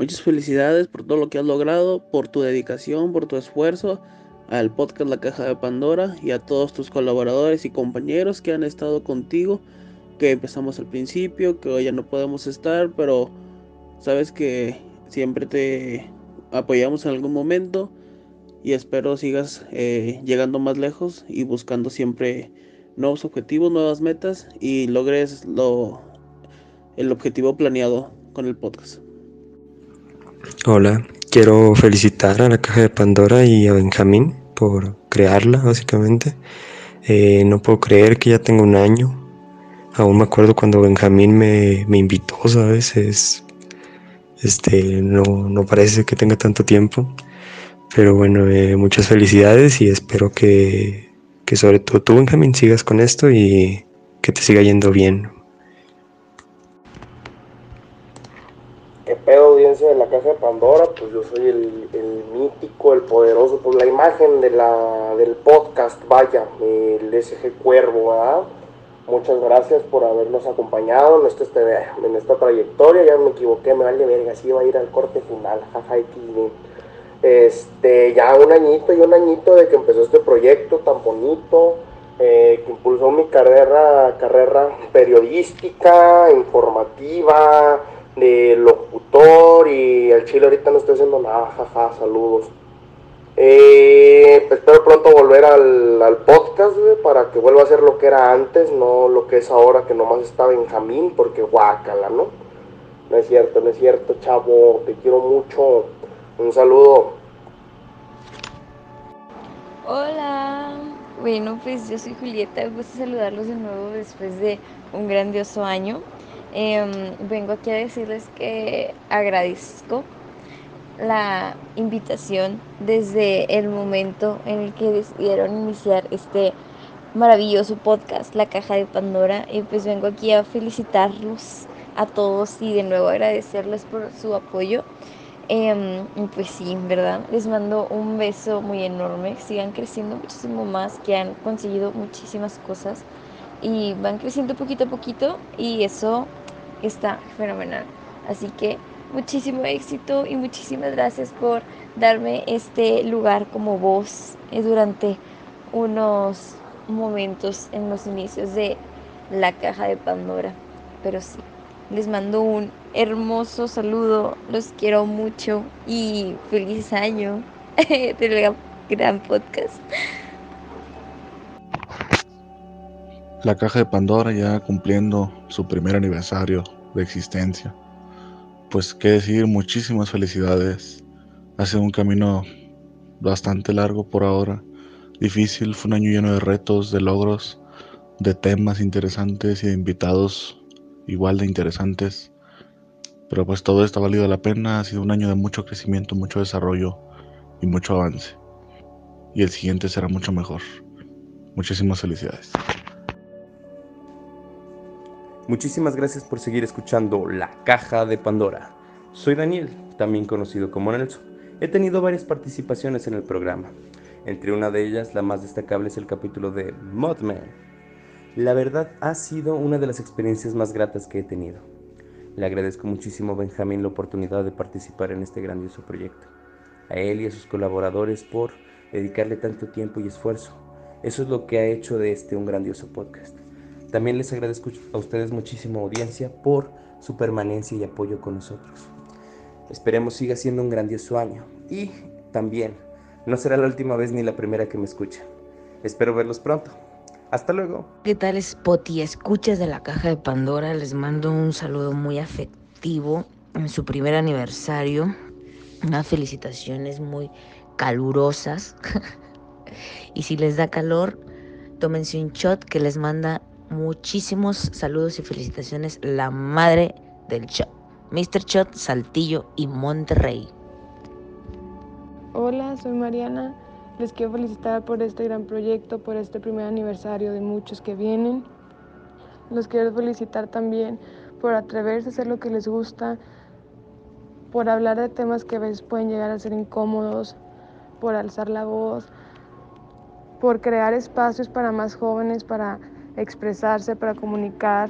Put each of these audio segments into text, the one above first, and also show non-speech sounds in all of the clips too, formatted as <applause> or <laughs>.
Muchas felicidades por todo lo que has logrado, por tu dedicación, por tu esfuerzo al podcast La Caja de Pandora y a todos tus colaboradores y compañeros que han estado contigo, que empezamos al principio, que hoy ya no podemos estar, pero sabes que siempre te apoyamos en algún momento y espero sigas eh, llegando más lejos y buscando siempre nuevos objetivos, nuevas metas y logres lo, el objetivo planeado con el podcast. Hola, quiero felicitar a la caja de Pandora y a Benjamín por crearla, básicamente. Eh, no puedo creer que ya tengo un año. Aún me acuerdo cuando Benjamín me, me invitó, ¿sabes? Es, este, no, no parece que tenga tanto tiempo. Pero bueno, eh, muchas felicidades y espero que, que sobre todo tú, Benjamín, sigas con esto y que te siga yendo bien. Audiencia de la Caja de Pandora? Pues yo soy el, mítico, el poderoso, pues la imagen de la, del podcast, vaya, el SG Cuervo, ¿verdad? Muchas gracias por habernos acompañado en, este, en esta trayectoria. Ya me equivoqué, me vale verga, sí iba a ir al corte final, jaja, Este, ya un añito y un añito de que empezó este proyecto tan bonito, eh, que impulsó mi carrera, carrera periodística, informativa, de locutor y el chile ahorita no estoy haciendo nada, jaja, saludos. Eh, espero pronto volver al, podcast para que vuelva a ser lo que era antes, no lo que es ahora que nomás está Benjamín, porque guácala, ¿no? No es cierto, no es cierto, chavo, te quiero mucho. Un saludo. Hola, bueno, pues yo soy Julieta, me gusta saludarlos de nuevo después de un grandioso año. Em, vengo aquí a decirles que agradezco la invitación desde el momento en el que decidieron iniciar este maravilloso podcast, La Caja de Pandora. Y pues vengo aquí a felicitarlos a todos y de nuevo agradecerles por su apoyo. Eh, pues sí, ¿verdad? Les mando un beso muy enorme. Sigan creciendo muchísimo más, que han conseguido muchísimas cosas y van creciendo poquito a poquito y eso está fenomenal. Así que muchísimo éxito y muchísimas gracias por darme este lugar como voz eh, durante unos momentos en los inicios de la caja de Pandora. Pero sí, les mando un hermoso saludo, los quiero mucho y feliz año <laughs> del gran podcast. La caja de Pandora ya cumpliendo su primer aniversario de existencia pues qué decir, muchísimas felicidades. Ha sido un camino bastante largo por ahora, difícil, fue un año lleno de retos, de logros, de temas interesantes y de invitados igual de interesantes. Pero pues todo esto ha valido la pena, ha sido un año de mucho crecimiento, mucho desarrollo y mucho avance. Y el siguiente será mucho mejor. Muchísimas felicidades. Muchísimas gracias por seguir escuchando La Caja de Pandora. Soy Daniel, también conocido como Nelson. He tenido varias participaciones en el programa. Entre una de ellas, la más destacable es el capítulo de Modman. La verdad ha sido una de las experiencias más gratas que he tenido. Le agradezco muchísimo a Benjamín la oportunidad de participar en este grandioso proyecto. A él y a sus colaboradores por dedicarle tanto tiempo y esfuerzo. Eso es lo que ha hecho de este un grandioso podcast. También les agradezco a ustedes muchísimo audiencia por su permanencia y apoyo con nosotros. Esperemos siga siendo un grandioso año y también no será la última vez ni la primera que me escuchen. Espero verlos pronto. Hasta luego. ¿Qué tal Spotty? Escuchas de la caja de Pandora. Les mando un saludo muy afectivo en su primer aniversario. Unas felicitaciones muy calurosas. <laughs> y si les da calor, tómense un shot que les manda muchísimos saludos y felicitaciones la madre del shot, Mr. Shot, Saltillo y Monterrey. Hola, soy Mariana. Les quiero felicitar por este gran proyecto, por este primer aniversario de muchos que vienen. Los quiero felicitar también por atreverse a hacer lo que les gusta, por hablar de temas que a veces pueden llegar a ser incómodos, por alzar la voz, por crear espacios para más jóvenes, para expresarse, para comunicar,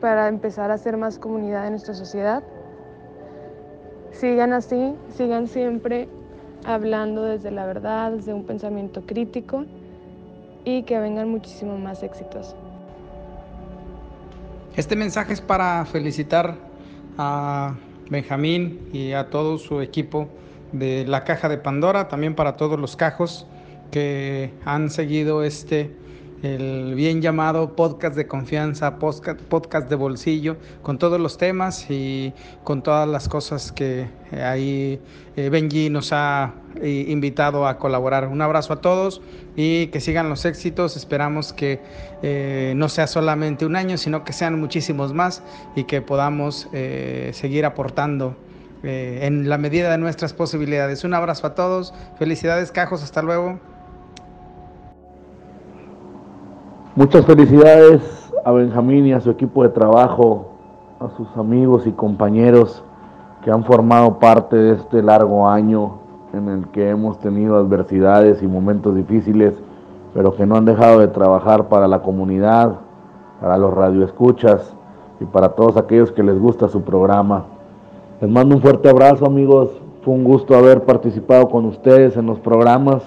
para empezar a hacer más comunidad en nuestra sociedad. sigan así, sigan siempre hablando desde la verdad, desde un pensamiento crítico y que vengan muchísimo más éxitos. Este mensaje es para felicitar a Benjamín y a todo su equipo de la caja de Pandora, también para todos los cajos que han seguido este el bien llamado podcast de confianza, podcast, de bolsillo, con todos los temas y con todas las cosas que eh, ahí eh, Benji nos ha eh, invitado a colaborar. Un abrazo a todos y que sigan los éxitos. Esperamos que no sea solamente un año, sino que sean muchísimos más y que podamos seguir aportando. en la medida de nuestras posibilidades. Un abrazo a todos. Felicidades, Cajos. Hasta luego. Muchas felicidades a Benjamín y a su equipo de trabajo, a sus amigos y compañeros que han formado parte de este largo año en el que hemos tenido adversidades y momentos difíciles, pero que no han dejado de trabajar para la comunidad, para los radioescuchas y para todos aquellos que les gusta su programa. Les mando un fuerte abrazo amigos, fue un gusto haber participado con ustedes en los programas,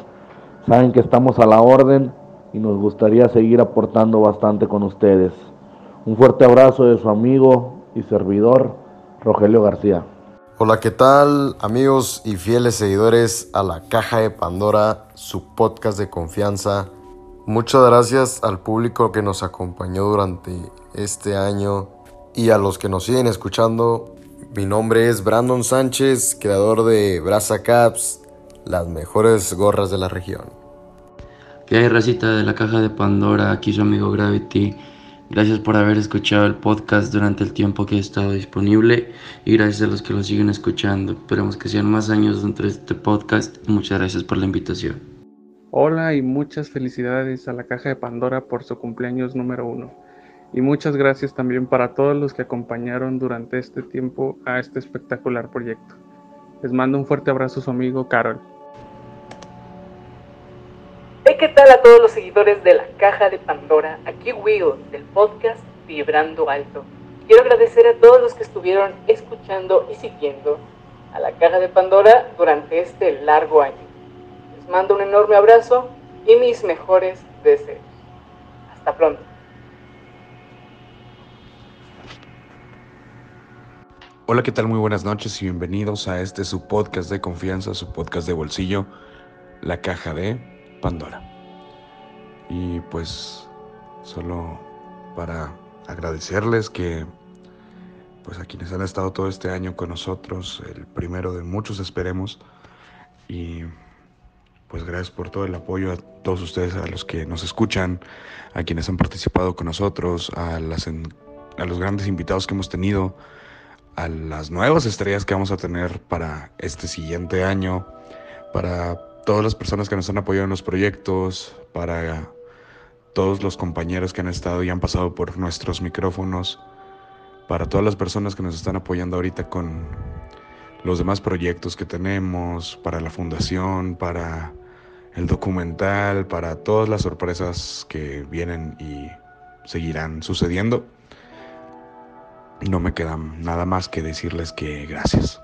saben que estamos a la orden y nos gustaría seguir aportando bastante con ustedes. Un fuerte abrazo de su amigo y servidor, Rogelio García. Hola, ¿qué tal amigos y fieles seguidores a la Caja de Pandora, su podcast de confianza? Muchas gracias al público que nos acompañó durante este año y a los que nos siguen escuchando. Mi nombre es Brandon Sánchez, creador de Brasa Caps, las mejores gorras de la región. ¿Qué hay, racita de la caja de Pandora? Aquí su amigo Gravity. Gracias por haber escuchado el podcast durante el tiempo que he estado disponible y gracias a los que lo siguen escuchando. Esperamos que sean más años dentro de este podcast muchas gracias por la invitación. Hola y muchas felicidades a la caja de Pandora por su cumpleaños número uno. Y muchas gracias también para todos los que acompañaron durante este tiempo a este espectacular proyecto. Les mando un fuerte abrazo a su amigo Carol. ¿Qué tal a todos los seguidores de la Caja de Pandora? Aquí Will del podcast Vibrando Alto. Quiero agradecer a todos los que estuvieron escuchando y siguiendo a la Caja de Pandora durante este largo año. Les mando un enorme abrazo y mis mejores deseos. Hasta pronto. Hola, ¿qué tal? Muy buenas noches y bienvenidos a este su podcast de confianza, su podcast de bolsillo, La Caja de Pandora. Y pues solo para agradecerles que pues a quienes han estado todo este año con nosotros, el primero de muchos esperemos. Y pues gracias por todo el apoyo a todos ustedes, a los que nos escuchan, a quienes han participado con nosotros, a, las a los grandes invitados que hemos tenido, a las nuevas estrellas que vamos a tener para este siguiente año, para todas las personas que nos han apoyado en los proyectos, para todos los compañeros que han estado y han pasado por nuestros micrófonos, para todas las personas que nos están apoyando ahorita con los demás proyectos que tenemos, para la fundación, para el documental, para todas las sorpresas que vienen y seguirán sucediendo. No me queda nada más que decirles que gracias.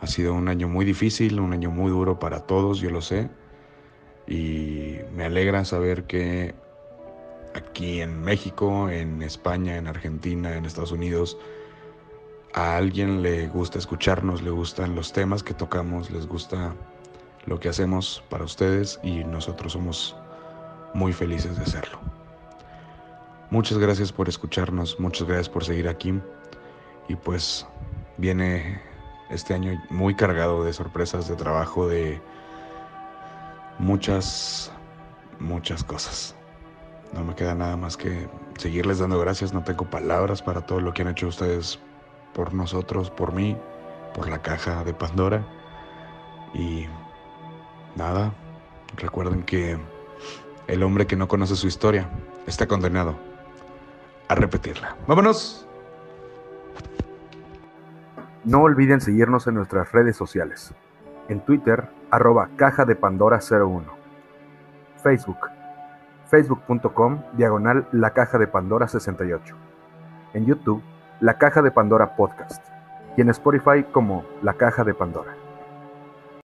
Ha sido un año muy difícil, un año muy duro para todos, yo lo sé. Y me alegra saber que aquí en México, en España, en Argentina, en Estados Unidos, a alguien le gusta escucharnos, le gustan los temas que tocamos, les gusta lo que hacemos para ustedes y nosotros somos muy felices de hacerlo. Muchas gracias por escucharnos, muchas gracias por seguir aquí y pues viene este año muy cargado de sorpresas, de trabajo, de muchas, muchas cosas. No me queda nada más que seguirles dando gracias. No tengo palabras para todo lo que han hecho ustedes por nosotros, por mí, por la caja de Pandora. Y nada, recuerden que el hombre que no conoce su historia está condenado a repetirla. ¡Vámonos! No olviden seguirnos en nuestras redes sociales. En Twitter, arroba caja de Pandora 01. Facebook, facebook.com diagonal La Caja de Pandora 68. En YouTube, La Caja de Pandora Podcast. y en Spotify como La Caja de Pandora.